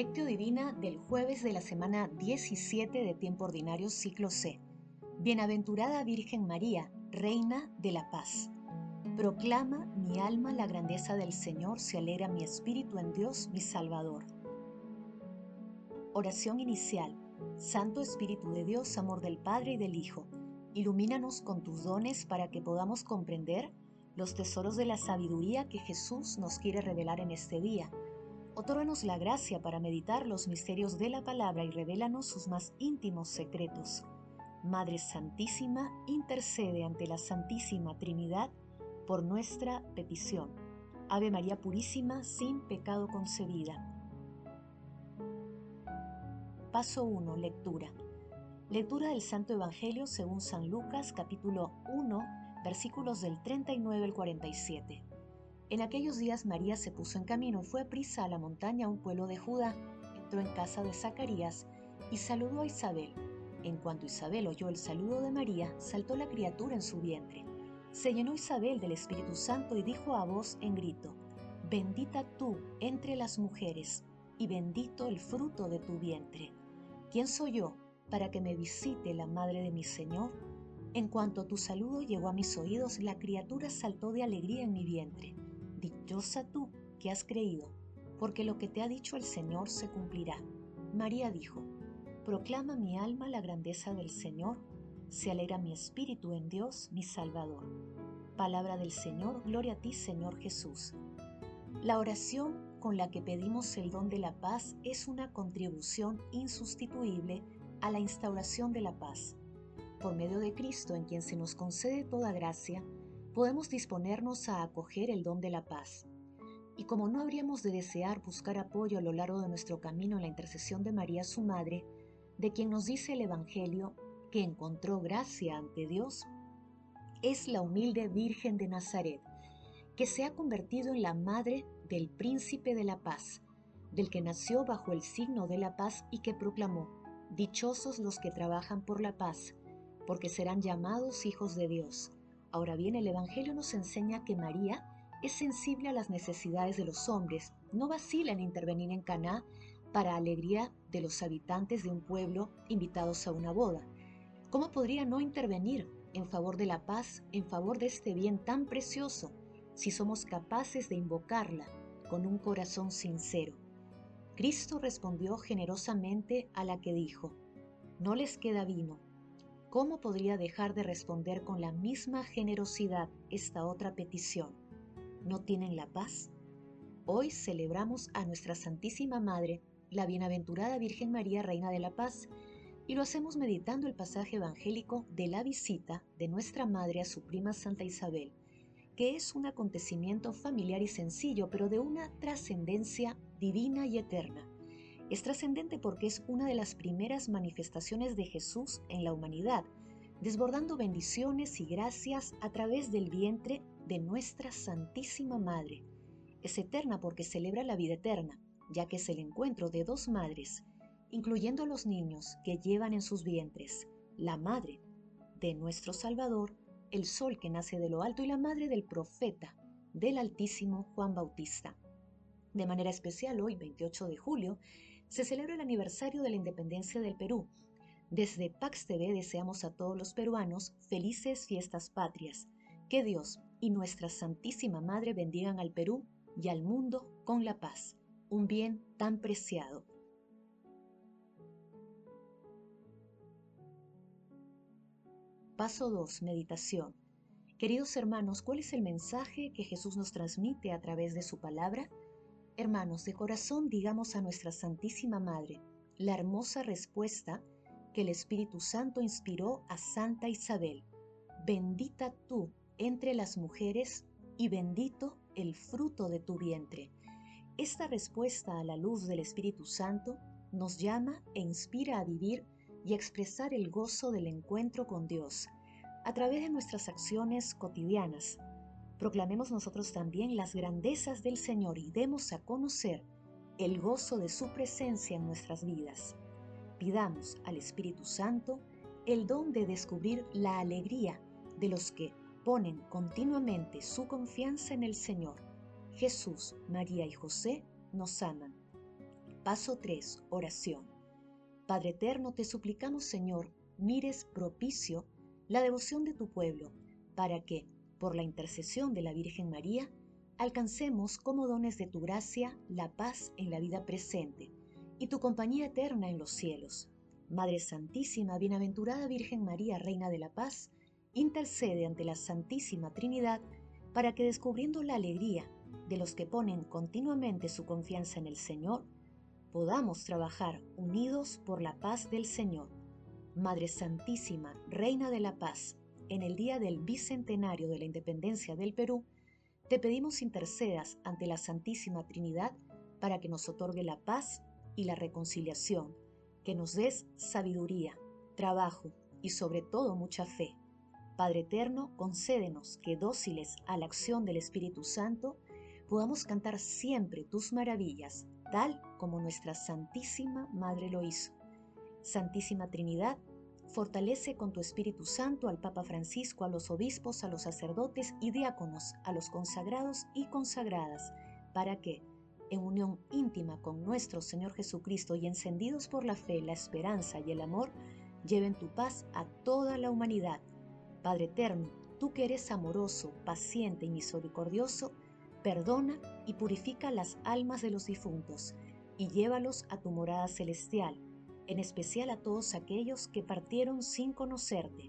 Lectio Divina del jueves de la semana 17 de tiempo ordinario ciclo C. Bienaventurada Virgen María, Reina de la Paz. Proclama mi alma la grandeza del Señor, se alegra mi espíritu en Dios mi Salvador. Oración inicial. Santo Espíritu de Dios, amor del Padre y del Hijo, ilumínanos con tus dones para que podamos comprender los tesoros de la sabiduría que Jesús nos quiere revelar en este día Otórganos la gracia para meditar los misterios de la palabra y revélanos sus más íntimos secretos. Madre Santísima, intercede ante la Santísima Trinidad por nuestra petición. Ave María Purísima, sin pecado concebida. Paso 1. Lectura. Lectura del Santo Evangelio según San Lucas capítulo 1 versículos del 39 al 47. En aquellos días María se puso en camino fue prisa a la montaña a un pueblo de Judá. Entró en casa de Zacarías y saludó a Isabel. En cuanto Isabel oyó el saludo de María, saltó la criatura en su vientre. Se llenó Isabel del Espíritu Santo y dijo a voz en grito, Bendita tú entre las mujeres, y bendito el fruto de tu vientre. ¿Quién soy yo para que me visite la madre de mi Señor? En cuanto tu saludo llegó a mis oídos, la criatura saltó de alegría en mi vientre. Dichosa tú que has creído, porque lo que te ha dicho el Señor se cumplirá. María dijo, Proclama mi alma la grandeza del Señor, se alegra mi espíritu en Dios mi Salvador. Palabra del Señor, gloria a ti Señor Jesús. La oración con la que pedimos el don de la paz es una contribución insustituible a la instauración de la paz. Por medio de Cristo, en quien se nos concede toda gracia, podemos disponernos a acoger el don de la paz. Y como no habríamos de desear buscar apoyo a lo largo de nuestro camino en la intercesión de María su Madre, de quien nos dice el Evangelio que encontró gracia ante Dios, es la humilde Virgen de Nazaret, que se ha convertido en la madre del príncipe de la paz, del que nació bajo el signo de la paz y que proclamó, Dichosos los que trabajan por la paz, porque serán llamados hijos de Dios. Ahora bien, el Evangelio nos enseña que María es sensible a las necesidades de los hombres, no vacila en intervenir en Caná para alegría de los habitantes de un pueblo invitados a una boda. ¿Cómo podría no intervenir en favor de la paz, en favor de este bien tan precioso, si somos capaces de invocarla con un corazón sincero? Cristo respondió generosamente a la que dijo, no les queda vino ¿cómo podría dejar de responder con la misma generosidad esta otra petición? ¿No tienen la paz? Hoy celebramos a nuestra Santísima Madre, la Bienaventurada Virgen María, Reina de la Paz, y lo hacemos meditando el pasaje evangélico de la visita de nuestra Madre a su prima Santa Isabel, que es un acontecimiento familiar y sencillo, pero de una trascendencia divina y eterna. Es trascendente porque es una de las primeras manifestaciones de Jesús en la humanidad, desbordando bendiciones y gracias a través del vientre de nuestra Santísima Madre. Es eterna porque celebra la vida eterna, ya que es el encuentro de dos madres, incluyendo a los niños que llevan en sus vientres, la madre de nuestro Salvador, el sol que nace de lo alto y la madre del profeta, del Altísimo Juan Bautista. De manera especial hoy, 28 de julio, se celebra el aniversario de la independencia del Perú. Desde Pax TV deseamos a todos los peruanos felices fiestas patrias. Que Dios y nuestra Santísima Madre bendigan al Perú y al mundo con la paz, un bien tan preciado. Paso 2. Meditación. Queridos hermanos, ¿cuál es el mensaje que Jesús nos transmite a través de su palabra? Hermanos, de corazón digamos a nuestra Santísima Madre la hermosa respuesta que el Espíritu Santo inspiró a Santa Isabel. Bendita tú entre las mujeres y bendito el fruto de tu vientre. Esta respuesta a la luz del Espíritu Santo nos llama e inspira a vivir y expresar el gozo del encuentro con Dios a través de nuestras acciones cotidianas, proclamemos nosotros también las grandezas del Señor y demos a conocer el gozo de su presencia en nuestras vidas. Pidamos al Espíritu Santo el don de descubrir la alegría de los que ponen continuamente su confianza en el Señor. Jesús, María y José nos aman. Paso 3. Oración. Padre Eterno, te suplicamos, Señor, mires propicio la devoción de tu pueblo, para que, por la intercesión de la Virgen María, alcancemos como dones de tu gracia la paz en la vida presente y tu compañía eterna en los cielos. Madre Santísima, Bienaventurada Virgen María, Reina de la Paz, intercede ante la Santísima Trinidad para que descubriendo la alegría de los que ponen continuamente su confianza en el Señor, podamos trabajar unidos por la paz del Señor. Madre Santísima, Reina de la Paz, en el día del bicentenario de la independencia del Perú, te pedimos intercedas ante la Santísima Trinidad para que nos otorgue la paz y la reconciliación, que nos des sabiduría, trabajo y sobre todo mucha fe. Padre Eterno, concédenos que dóciles a la acción del Espíritu Santo, podamos cantar siempre tus maravillas, tal como nuestra Santísima Madre lo hizo. Santísima Trinidad, Fortalece con tu Espíritu Santo al Papa Francisco, a los obispos, a los sacerdotes y diáconos, a los consagrados y consagradas, para que, en unión íntima con nuestro Señor Jesucristo y encendidos por la fe, la esperanza y el amor, lleven tu paz a toda la humanidad. Padre eterno, tú que eres amoroso, paciente y misericordioso, perdona y purifica las almas de los difuntos y llévalos a tu morada celestial en especial a todos aquellos que partieron sin conocerte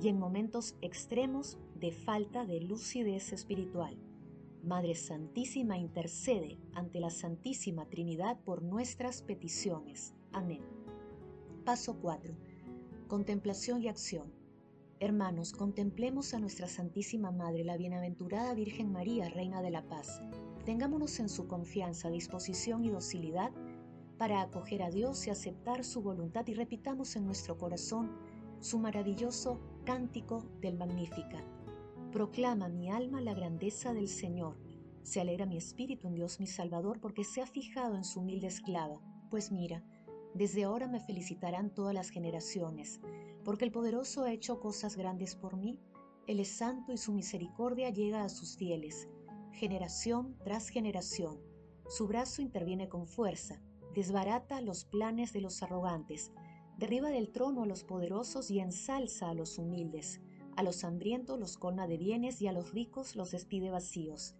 y en momentos extremos de falta de lucidez espiritual. Madre Santísima intercede ante la Santísima Trinidad por nuestras peticiones. Amén. Paso 4. Contemplación y acción. Hermanos, contemplemos a nuestra Santísima Madre, la Bienaventurada Virgen María, Reina de la Paz. Tengámonos en su confianza, disposición y docilidad para acoger a Dios y aceptar su voluntad y repitamos en nuestro corazón su maravilloso cántico del Magnífica. Proclama mi alma la grandeza del Señor. Se alegra mi espíritu en Dios mi Salvador porque se ha fijado en su humilde esclava. Pues mira, desde ahora me felicitarán todas las generaciones, porque el poderoso ha hecho cosas grandes por mí. Él es santo y su misericordia llega a sus fieles, generación tras generación. Su brazo interviene con fuerza desbarata los planes de los arrogantes, derriba del trono a los poderosos y ensalza a los humildes, a los hambrientos los colma de bienes y a los ricos los despide vacíos.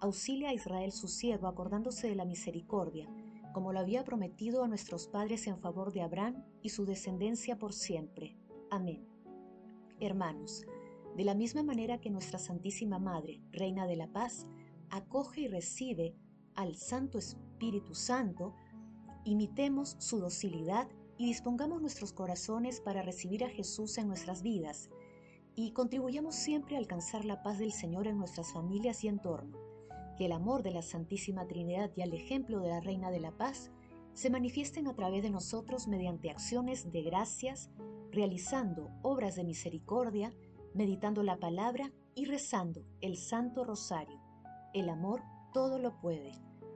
Auxilia a Israel su siervo acordándose de la misericordia, como lo había prometido a nuestros padres en favor de Abraham y su descendencia por siempre. Amén. Hermanos, de la misma manera que nuestra Santísima Madre, Reina de la Paz, acoge y recibe al Santo Espíritu Santo, Imitemos su docilidad y dispongamos nuestros corazones para recibir a Jesús en nuestras vidas y contribuyamos siempre a alcanzar la paz del Señor en nuestras familias y entorno. Que el amor de la Santísima Trinidad y el ejemplo de la Reina de la Paz se manifiesten a través de nosotros mediante acciones de gracias, realizando obras de misericordia, meditando la palabra y rezando el Santo Rosario. El amor todo lo puede.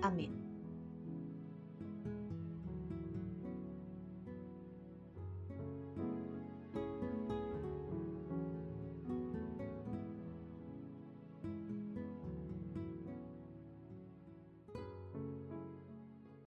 Amén.